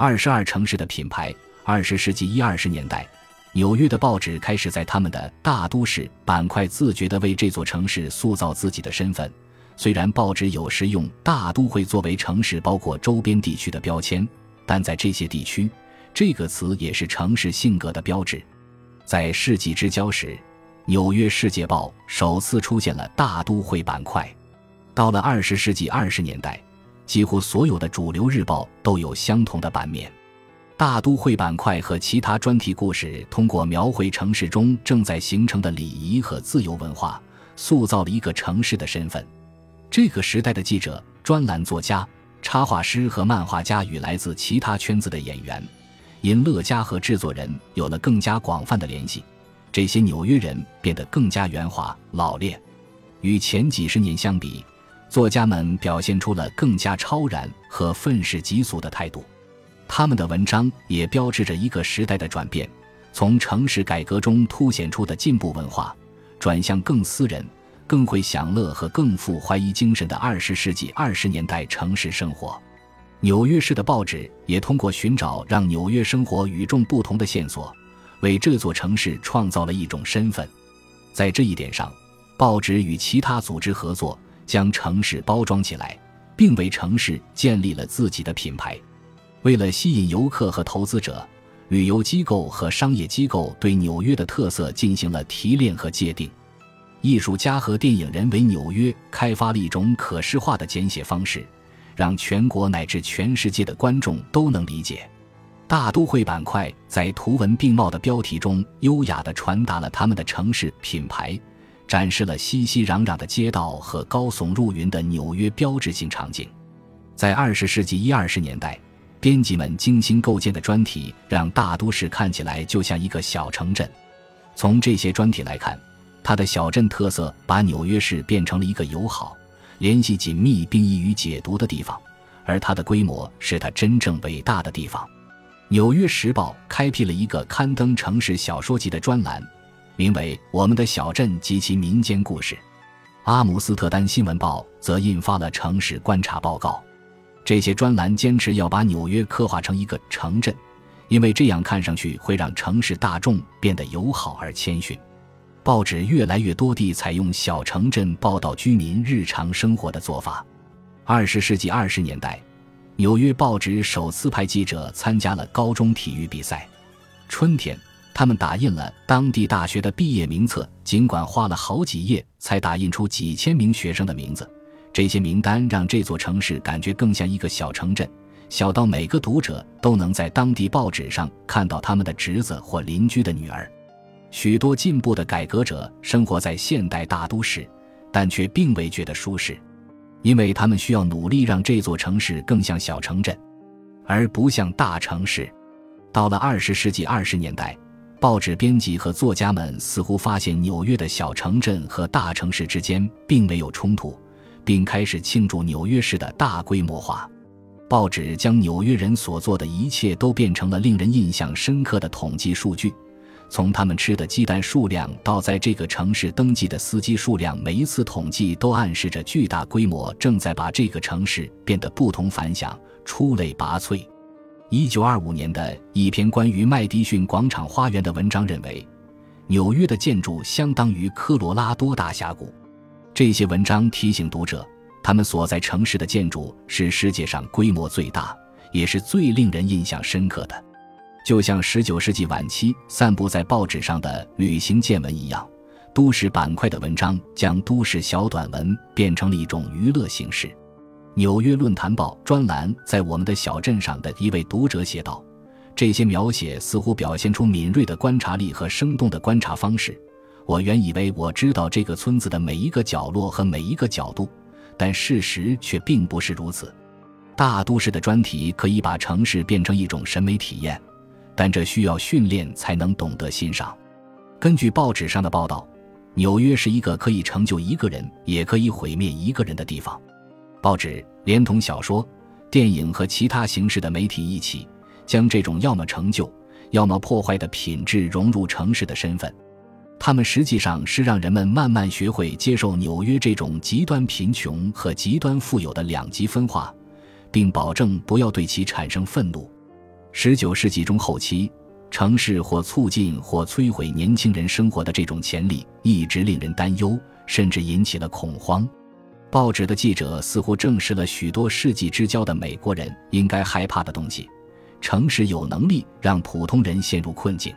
二十二城市的品牌。二十世纪一二十年代，纽约的报纸开始在他们的大都市板块自觉地为这座城市塑造自己的身份。虽然报纸有时用“大都会”作为城市包括周边地区的标签，但在这些地区，这个词也是城市性格的标志。在世纪之交时，《纽约世界报》首次出现了“大都会”板块。到了二十世纪二十年代，几乎所有的主流日报都有相同的版面。大都会板块和其他专题故事，通过描绘城市中正在形成的礼仪和自由文化，塑造了一个城市的身份。这个时代的记者、专栏作家、插画师和漫画家与来自其他圈子的演员、因乐家和制作人有了更加广泛的联系。这些纽约人变得更加圆滑、老练。与前几十年相比，作家们表现出了更加超然和愤世嫉俗的态度。他们的文章也标志着一个时代的转变，从城市改革中凸显出的进步文化，转向更私人、更会享乐和更富怀疑精神的二十世纪二十年代城市生活。纽约市的报纸也通过寻找让纽约生活与众不同的线索，为这座城市创造了一种身份。在这一点上，报纸与其他组织合作，将城市包装起来，并为城市建立了自己的品牌。为了吸引游客和投资者，旅游机构和商业机构对纽约的特色进行了提炼和界定。艺术家和电影人为纽约开发了一种可视化的简写方式，让全国乃至全世界的观众都能理解。大都会板块在图文并茂的标题中，优雅地传达了他们的城市品牌，展示了熙熙攘攘的街道和高耸入云的纽约标志性场景。在二十世纪一二十年代。编辑们精心构建的专题，让大都市看起来就像一个小城镇。从这些专题来看，它的小镇特色把纽约市变成了一个友好、联系紧密并易于解读的地方，而它的规模是它真正伟大的地方。《纽约时报》开辟了一个刊登城市小说集的专栏，名为《我们的小镇及其民间故事》。阿姆斯特丹新闻报则印发了城市观察报告。这些专栏坚持要把纽约刻画成一个城镇，因为这样看上去会让城市大众变得友好而谦逊。报纸越来越多地采用小城镇报道居民日常生活的做法。二十世纪二十年代，纽约报纸首次派记者参加了高中体育比赛。春天，他们打印了当地大学的毕业名册，尽管花了好几页才打印出几千名学生的名字。这些名单让这座城市感觉更像一个小城镇，小到每个读者都能在当地报纸上看到他们的侄子或邻居的女儿。许多进步的改革者生活在现代大都市，但却并未觉得舒适，因为他们需要努力让这座城市更像小城镇，而不像大城市。到了二十世纪二十年代，报纸编辑和作家们似乎发现纽约的小城镇和大城市之间并没有冲突。并开始庆祝纽约市的大规模化。报纸将纽约人所做的一切都变成了令人印象深刻的统计数据，从他们吃的鸡蛋数量到在这个城市登记的司机数量，每一次统计都暗示着巨大规模正在把这个城市变得不同凡响、出类拔萃。一九二五年的一篇关于麦迪逊广场花园的文章认为，纽约的建筑相当于科罗拉多大峡谷。这些文章提醒读者，他们所在城市的建筑是世界上规模最大，也是最令人印象深刻的。就像19世纪晚期散布在报纸上的旅行见闻一样，都市板块的文章将都市小短文变成了一种娱乐形式。《纽约论坛报》专栏在我们的小镇上的一位读者写道：“这些描写似乎表现出敏锐的观察力和生动的观察方式。”我原以为我知道这个村子的每一个角落和每一个角度，但事实却并不是如此。大都市的专题可以把城市变成一种审美体验，但这需要训练才能懂得欣赏。根据报纸上的报道，纽约是一个可以成就一个人，也可以毁灭一个人的地方。报纸连同小说、电影和其他形式的媒体一起，将这种要么成就，要么破坏的品质融入城市的身份。他们实际上是让人们慢慢学会接受纽约这种极端贫穷和极端富有的两极分化，并保证不要对其产生愤怒。十九世纪中后期，城市或促进或摧毁年轻人生活的这种潜力一直令人担忧，甚至引起了恐慌。报纸的记者似乎证实了许多世纪之交的美国人应该害怕的东西：城市有能力让普通人陷入困境。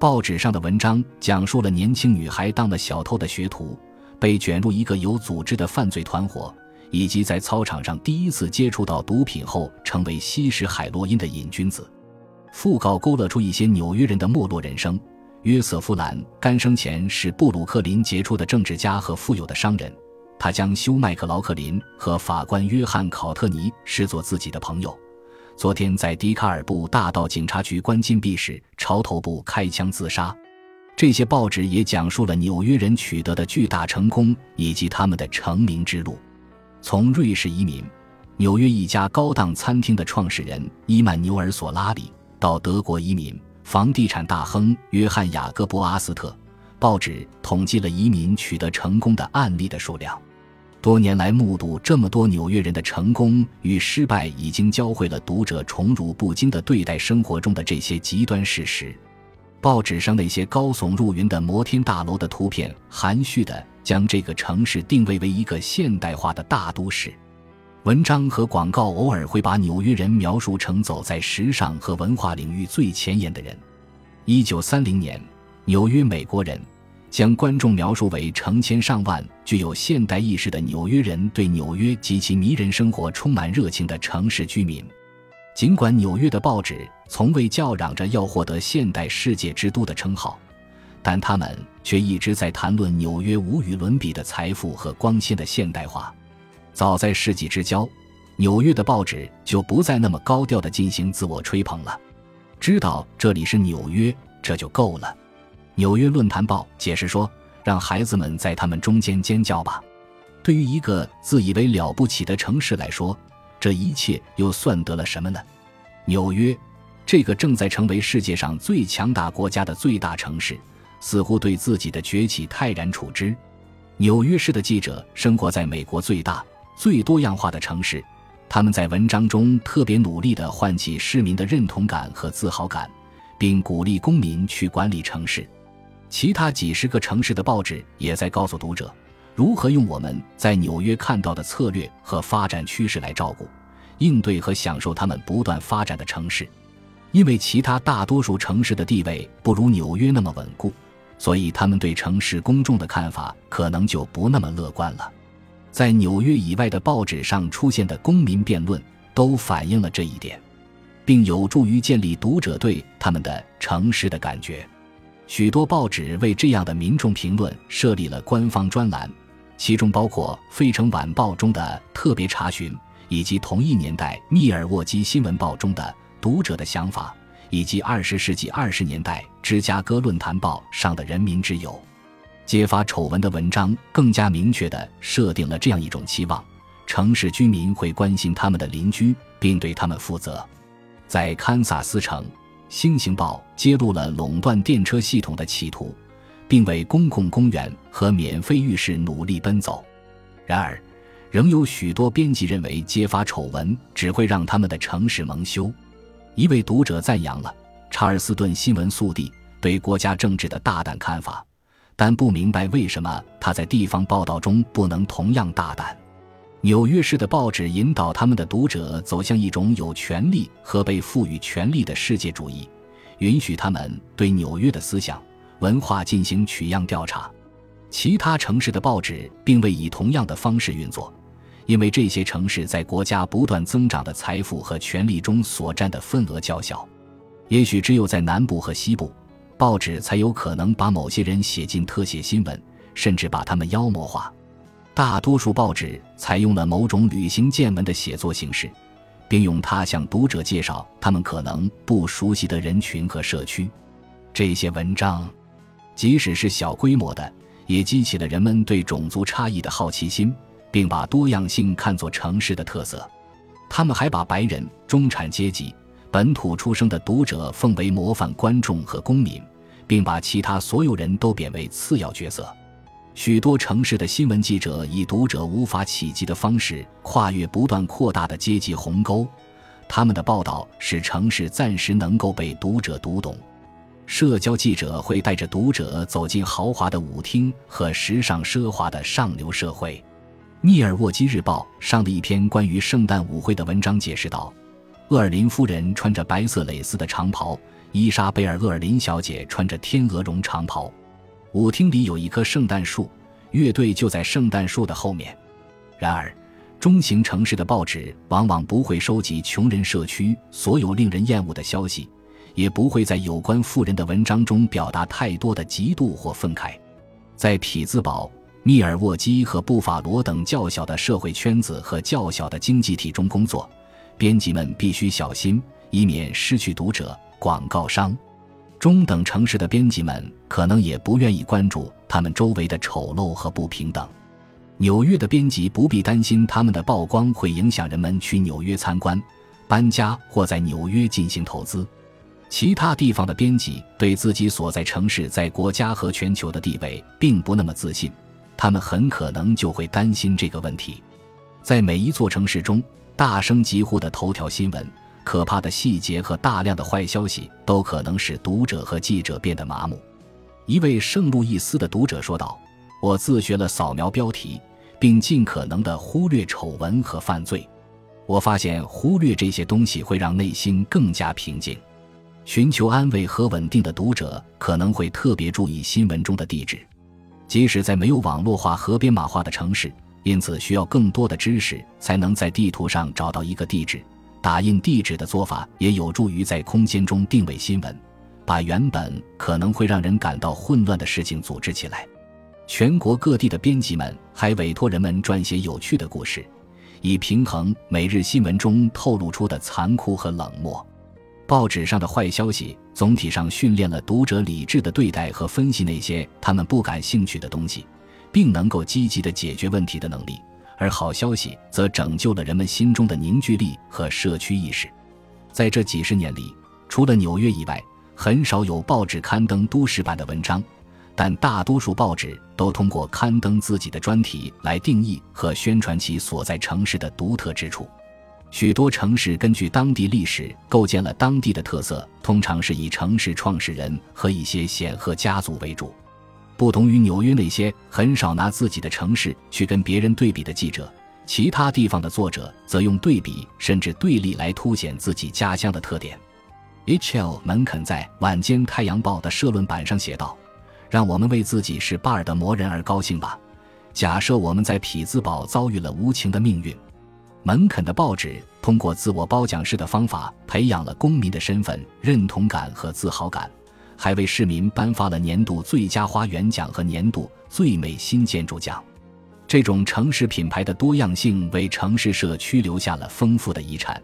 报纸上的文章讲述了年轻女孩当了小偷的学徒，被卷入一个有组织的犯罪团伙，以及在操场上第一次接触到毒品后成为吸食海洛因的瘾君子。讣告勾勒出一些纽约人的没落人生。约瑟夫·兰甘生前是布鲁克林杰出的政治家和富有的商人。他将休·麦克劳克林和法官约翰·考特尼视作自己的朋友。昨天在迪卡尔布大道警察局关禁闭时，朝头部开枪自杀。这些报纸也讲述了纽约人取得的巨大成功以及他们的成名之路。从瑞士移民、纽约一家高档餐厅的创始人伊曼纽尔·索拉里，到德国移民、房地产大亨约翰·雅各布·阿斯特，报纸统计了移民取得成功的案例的数量。多年来，目睹这么多纽约人的成功与失败，已经教会了读者宠辱不惊的对待生活中的这些极端事实。报纸上那些高耸入云的摩天大楼的图片，含蓄地将这个城市定位为一个现代化的大都市。文章和广告偶尔会把纽约人描述成走在时尚和文化领域最前沿的人。一九三零年，纽约美国人。将观众描述为成千上万具有现代意识的纽约人，对纽约及其迷人生活充满热情的城市居民。尽管纽约的报纸从未叫嚷着要获得现代世界之都的称号，但他们却一直在谈论纽约无与伦比的财富和光鲜的现代化。早在世纪之交，纽约的报纸就不再那么高调地进行自我吹捧了。知道这里是纽约，这就够了。纽约论坛报解释说：“让孩子们在他们中间尖叫吧。”对于一个自以为了不起的城市来说，这一切又算得了什么呢？纽约，这个正在成为世界上最强大国家的最大城市，似乎对自己的崛起泰然处之。纽约市的记者生活在美国最大、最多样化的城市，他们在文章中特别努力地唤起市民的认同感和自豪感，并鼓励公民去管理城市。其他几十个城市的报纸也在告诉读者，如何用我们在纽约看到的策略和发展趋势来照顾、应对和享受他们不断发展的城市。因为其他大多数城市的地位不如纽约那么稳固，所以他们对城市公众的看法可能就不那么乐观了。在纽约以外的报纸上出现的公民辩论都反映了这一点，并有助于建立读者对他们的城市的感觉。许多报纸为这样的民众评论设立了官方专栏，其中包括《费城晚报》中的特别查询，以及同一年代《密尔沃基新闻报》中的读者的想法，以及二十世纪二十年代《芝加哥论坛报》上的人民之友。揭发丑闻的文章更加明确地设定了这样一种期望：城市居民会关心他们的邻居，并对他们负责。在堪萨斯城。《星星报》揭露了垄断电车系统的企图，并为公共公园和免费浴室努力奔走。然而，仍有许多编辑认为揭发丑闻只会让他们的城市蒙羞。一位读者赞扬了查尔斯顿新闻速递对国家政治的大胆看法，但不明白为什么他在地方报道中不能同样大胆。纽约市的报纸引导他们的读者走向一种有权利和被赋予权利的世界主义，允许他们对纽约的思想文化进行取样调查。其他城市的报纸并未以同样的方式运作，因为这些城市在国家不断增长的财富和权力中所占的份额较小。也许只有在南部和西部，报纸才有可能把某些人写进特写新闻，甚至把他们妖魔化。大多数报纸采用了某种旅行见闻的写作形式，并用它向读者介绍他们可能不熟悉的人群和社区。这些文章，即使是小规模的，也激起了人们对种族差异的好奇心，并把多样性看作城市的特色。他们还把白人、中产阶级、本土出生的读者奉为模范观众和公民，并把其他所有人都贬为次要角色。许多城市的新闻记者以读者无法企及的方式跨越不断扩大的阶级鸿沟，他们的报道使城市暂时能够被读者读懂。社交记者会带着读者走进豪华的舞厅和时尚奢华的上流社会。密尔沃基日报上的一篇关于圣诞舞会的文章解释道：“厄尔林夫人穿着白色蕾丝的长袍，伊莎贝尔·厄尔林小姐穿着天鹅绒长袍。舞厅里有一棵圣诞树，乐队就在圣诞树的后面。然而，中型城市的报纸往往不会收集穷人社区所有令人厌恶的消息。”也不会在有关富人的文章中表达太多的嫉妒或愤慨。在匹兹堡、密尔沃基和布法罗等较小的社会圈子和较小的经济体中工作，编辑们必须小心，以免失去读者。广告商、中等城市的编辑们可能也不愿意关注他们周围的丑陋和不平等。纽约的编辑不必担心他们的曝光会影响人们去纽约参观、搬家或在纽约进行投资。其他地方的编辑对自己所在城市在国家和全球的地位并不那么自信，他们很可能就会担心这个问题。在每一座城市中，大声疾呼的头条新闻、可怕的细节和大量的坏消息都可能使读者和记者变得麻木。一位圣路易斯的读者说道：“我自学了扫描标题，并尽可能地忽略丑闻和犯罪。我发现忽略这些东西会让内心更加平静。”寻求安慰和稳定的读者可能会特别注意新闻中的地址，即使在没有网络化和编码化的城市，因此需要更多的知识才能在地图上找到一个地址。打印地址的做法也有助于在空间中定位新闻，把原本可能会让人感到混乱的事情组织起来。全国各地的编辑们还委托人们撰写有趣的故事，以平衡每日新闻中透露出的残酷和冷漠。报纸上的坏消息总体上训练了读者理智的对待和分析那些他们不感兴趣的东西，并能够积极的解决问题的能力；而好消息则拯救了人们心中的凝聚力和社区意识。在这几十年里，除了纽约以外，很少有报纸刊登都市版的文章，但大多数报纸都通过刊登自己的专题来定义和宣传其所在城市的独特之处。许多城市根据当地历史构建了当地的特色，通常是以城市创始人和一些显赫家族为主。不同于纽约那些很少拿自己的城市去跟别人对比的记者，其他地方的作者则用对比甚至对立来凸显自己家乡的特点。H.L. 门肯在《晚间太阳报》的社论版上写道：“让我们为自己是巴尔的摩人而高兴吧。假设我们在匹兹堡遭遇了无情的命运。”门肯的报纸通过自我褒奖式的方法培养了公民的身份认同感和自豪感，还为市民颁发了年度最佳花园奖和年度最美新建筑奖。这种城市品牌的多样性为城市社区留下了丰富的遗产。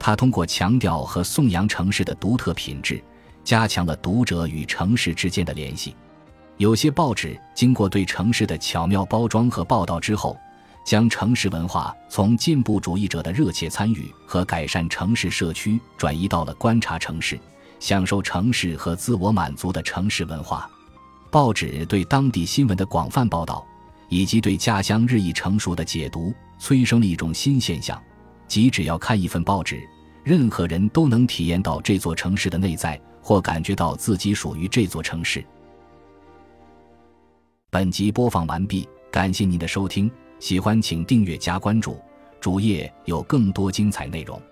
他通过强调和颂扬城市的独特品质，加强了读者与城市之间的联系。有些报纸经过对城市的巧妙包装和报道之后。将城市文化从进步主义者的热切参与和改善城市社区，转移到了观察城市、享受城市和自我满足的城市文化。报纸对当地新闻的广泛报道，以及对家乡日益成熟的解读，催生了一种新现象：即只要看一份报纸，任何人都能体验到这座城市的内在，或感觉到自己属于这座城市。本集播放完毕，感谢您的收听。喜欢请订阅加关注，主页有更多精彩内容。